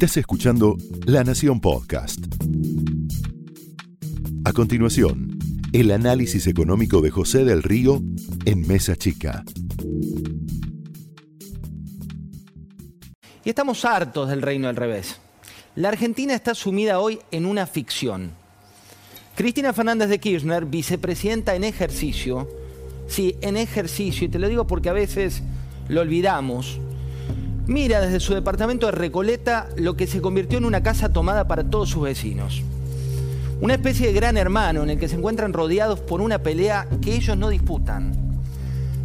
Estás escuchando La Nación Podcast. A continuación, el análisis económico de José del Río en Mesa Chica. Y estamos hartos del reino al revés. La Argentina está sumida hoy en una ficción. Cristina Fernández de Kirchner, vicepresidenta en ejercicio, sí, en ejercicio, y te lo digo porque a veces lo olvidamos, mira desde su departamento de Recoleta lo que se convirtió en una casa tomada para todos sus vecinos. Una especie de gran hermano en el que se encuentran rodeados por una pelea que ellos no disputan.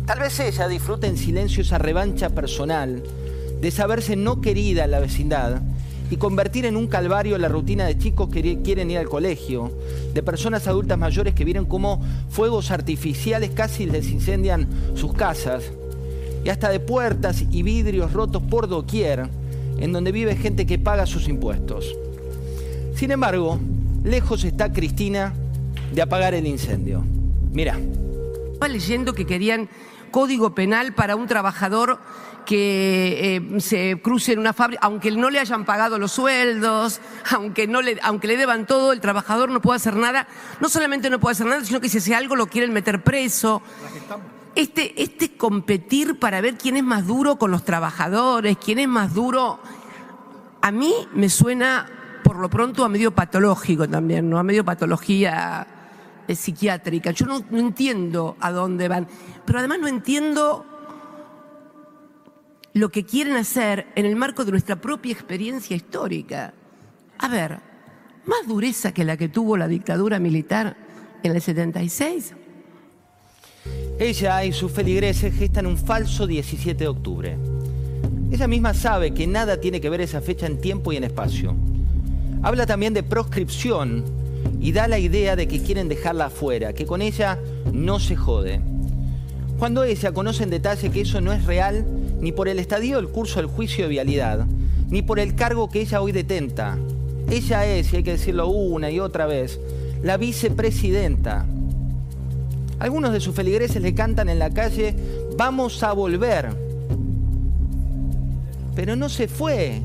Tal vez ella disfrute en silencio esa revancha personal de saberse no querida en la vecindad y convertir en un calvario la rutina de chicos que quieren ir al colegio, de personas adultas mayores que vieron cómo fuegos artificiales casi les incendian sus casas, y hasta de puertas y vidrios rotos por doquier, en donde vive gente que paga sus impuestos. Sin embargo, lejos está Cristina de apagar el incendio. Mira. Estaba leyendo que querían código penal para un trabajador que eh, se cruce en una fábrica, aunque no le hayan pagado los sueldos, aunque, no le, aunque le deban todo, el trabajador no puede hacer nada. No solamente no puede hacer nada, sino que si hace algo lo quieren meter preso este, este competir para ver quién es más duro con los trabajadores, quién es más duro, a mí me suena por lo pronto a medio patológico también, ¿no? A medio patología eh, psiquiátrica. Yo no, no entiendo a dónde van, pero además no entiendo lo que quieren hacer en el marco de nuestra propia experiencia histórica. A ver, más dureza que la que tuvo la dictadura militar en el 76. Ella y sus feligreses gestan un falso 17 de octubre. Ella misma sabe que nada tiene que ver esa fecha en tiempo y en espacio. Habla también de proscripción y da la idea de que quieren dejarla afuera, que con ella no se jode. Cuando ella conoce en detalle que eso no es real ni por el estadio del curso del juicio de vialidad, ni por el cargo que ella hoy detenta. Ella es, y hay que decirlo una y otra vez, la vicepresidenta algunos de sus feligreses le cantan en la calle, vamos a volver. Pero no se fue.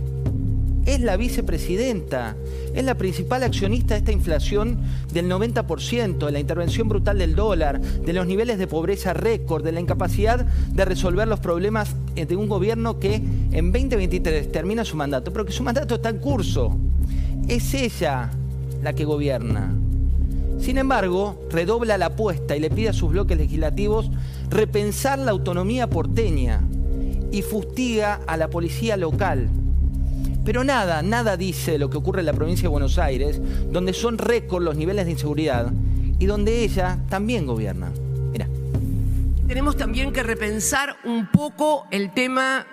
Es la vicepresidenta, es la principal accionista de esta inflación del 90%, de la intervención brutal del dólar, de los niveles de pobreza récord, de la incapacidad de resolver los problemas de un gobierno que en 2023 termina su mandato, pero que su mandato está en curso. Es ella la que gobierna. Sin embargo, redobla la apuesta y le pide a sus bloques legislativos repensar la autonomía porteña y fustiga a la policía local. Pero nada, nada dice de lo que ocurre en la provincia de Buenos Aires, donde son récord los niveles de inseguridad y donde ella también gobierna. Mira. Tenemos también que repensar un poco el tema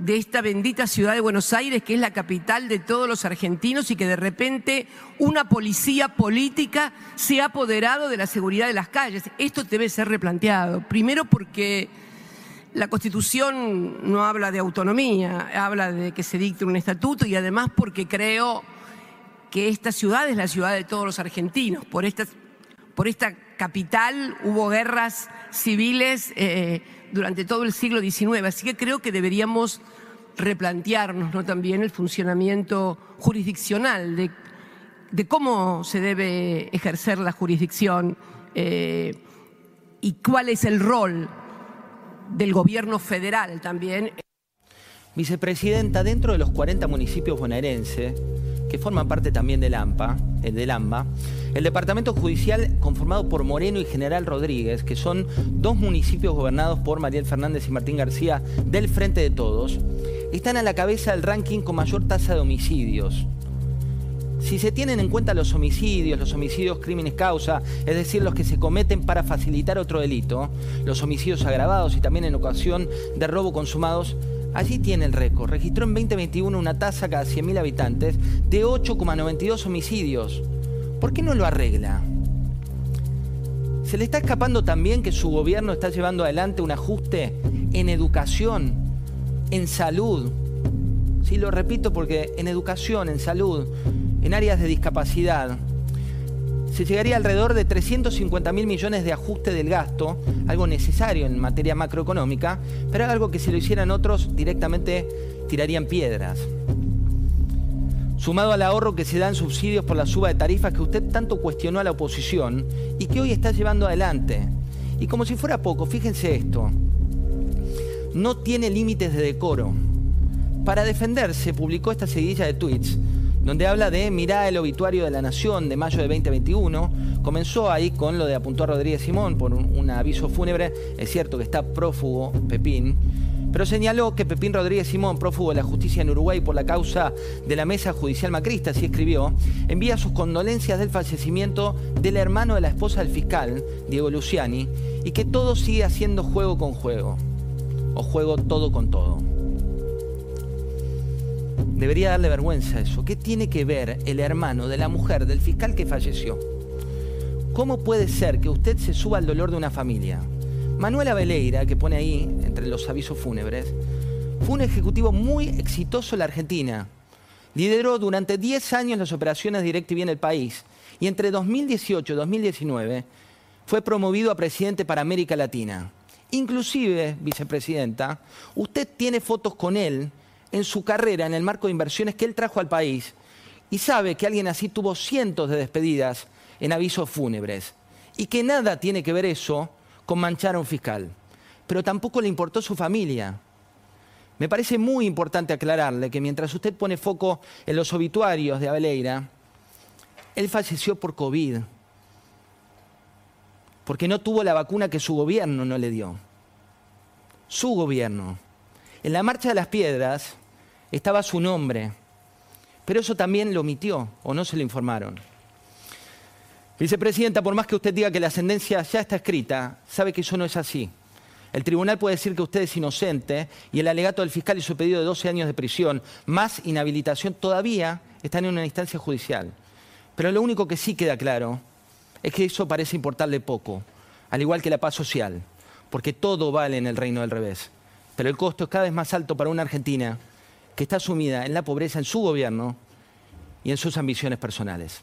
de esta bendita ciudad de Buenos Aires, que es la capital de todos los argentinos y que de repente una policía política se ha apoderado de la seguridad de las calles. Esto debe ser replanteado. Primero porque la Constitución no habla de autonomía, habla de que se dicte un estatuto y además porque creo que esta ciudad es la ciudad de todos los argentinos. Por esta, por esta capital hubo guerras civiles. Eh, durante todo el siglo XIX. Así que creo que deberíamos replantearnos ¿no? también el funcionamiento jurisdiccional, de, cómo se debe ejercer la jurisdicción eh, y cuál es el rol del gobierno federal también. Vicepresidenta, dentro de los 40 municipios bonaerenses, que forman parte también del AMPA, el del AMBA, el departamento judicial conformado por Moreno y General Rodríguez, que son dos municipios gobernados por Mariel Fernández y Martín García del Frente de Todos, están a la cabeza del ranking con mayor tasa de homicidios. Si se tienen en cuenta los homicidios, los homicidios crímenes causa, es decir, los que se cometen para facilitar otro delito, los homicidios agravados y también en ocasión de robo consumados, allí tiene el récord. Registró en 2021 una tasa cada 100.000 habitantes de 8,92 homicidios. ¿Por qué no lo arregla? Se le está escapando también que su gobierno está llevando adelante un ajuste en educación, en salud. Sí, lo repito porque en educación, en salud, en áreas de discapacidad, se llegaría alrededor de 350 mil millones de ajuste del gasto, algo necesario en materia macroeconómica, pero algo que si lo hicieran otros directamente tirarían piedras. Sumado al ahorro que se da en subsidios por la suba de tarifas que usted tanto cuestionó a la oposición y que hoy está llevando adelante. Y como si fuera poco, fíjense esto, no tiene límites de decoro. Para defenderse publicó esta seguidilla de tweets donde habla de mirá el obituario de la Nación de mayo de 2021. Comenzó ahí con lo de apuntó a Rodríguez Simón por un, un aviso fúnebre. Es cierto que está prófugo Pepín pero señaló que Pepín Rodríguez Simón, prófugo de la justicia en Uruguay por la causa de la mesa judicial macrista, así escribió, envía sus condolencias del fallecimiento del hermano de la esposa del fiscal, Diego Luciani, y que todo sigue haciendo juego con juego, o juego todo con todo. Debería darle vergüenza eso. ¿Qué tiene que ver el hermano de la mujer del fiscal que falleció? ¿Cómo puede ser que usted se suba al dolor de una familia? Manuela Veleira, que pone ahí, entre los avisos fúnebres, fue un ejecutivo muy exitoso en la Argentina. Lideró durante 10 años las operaciones DirecTV en el país y entre 2018 y 2019 fue promovido a presidente para América Latina. Inclusive, vicepresidenta, usted tiene fotos con él en su carrera en el marco de inversiones que él trajo al país y sabe que alguien así tuvo cientos de despedidas en avisos fúnebres y que nada tiene que ver eso con manchar a un fiscal, pero tampoco le importó su familia. Me parece muy importante aclararle que mientras usted pone foco en los obituarios de Abeleira, él falleció por COVID, porque no tuvo la vacuna que su gobierno no le dio. Su gobierno. En la Marcha de las Piedras estaba su nombre, pero eso también lo omitió o no se lo informaron. Vicepresidenta, por más que usted diga que la ascendencia ya está escrita, sabe que eso no es así. El tribunal puede decir que usted es inocente y el alegato del fiscal y su pedido de 12 años de prisión, más inhabilitación, todavía están en una instancia judicial. Pero lo único que sí queda claro es que eso parece importarle poco, al igual que la paz social, porque todo vale en el reino del revés. Pero el costo es cada vez más alto para una Argentina que está sumida en la pobreza en su gobierno y en sus ambiciones personales.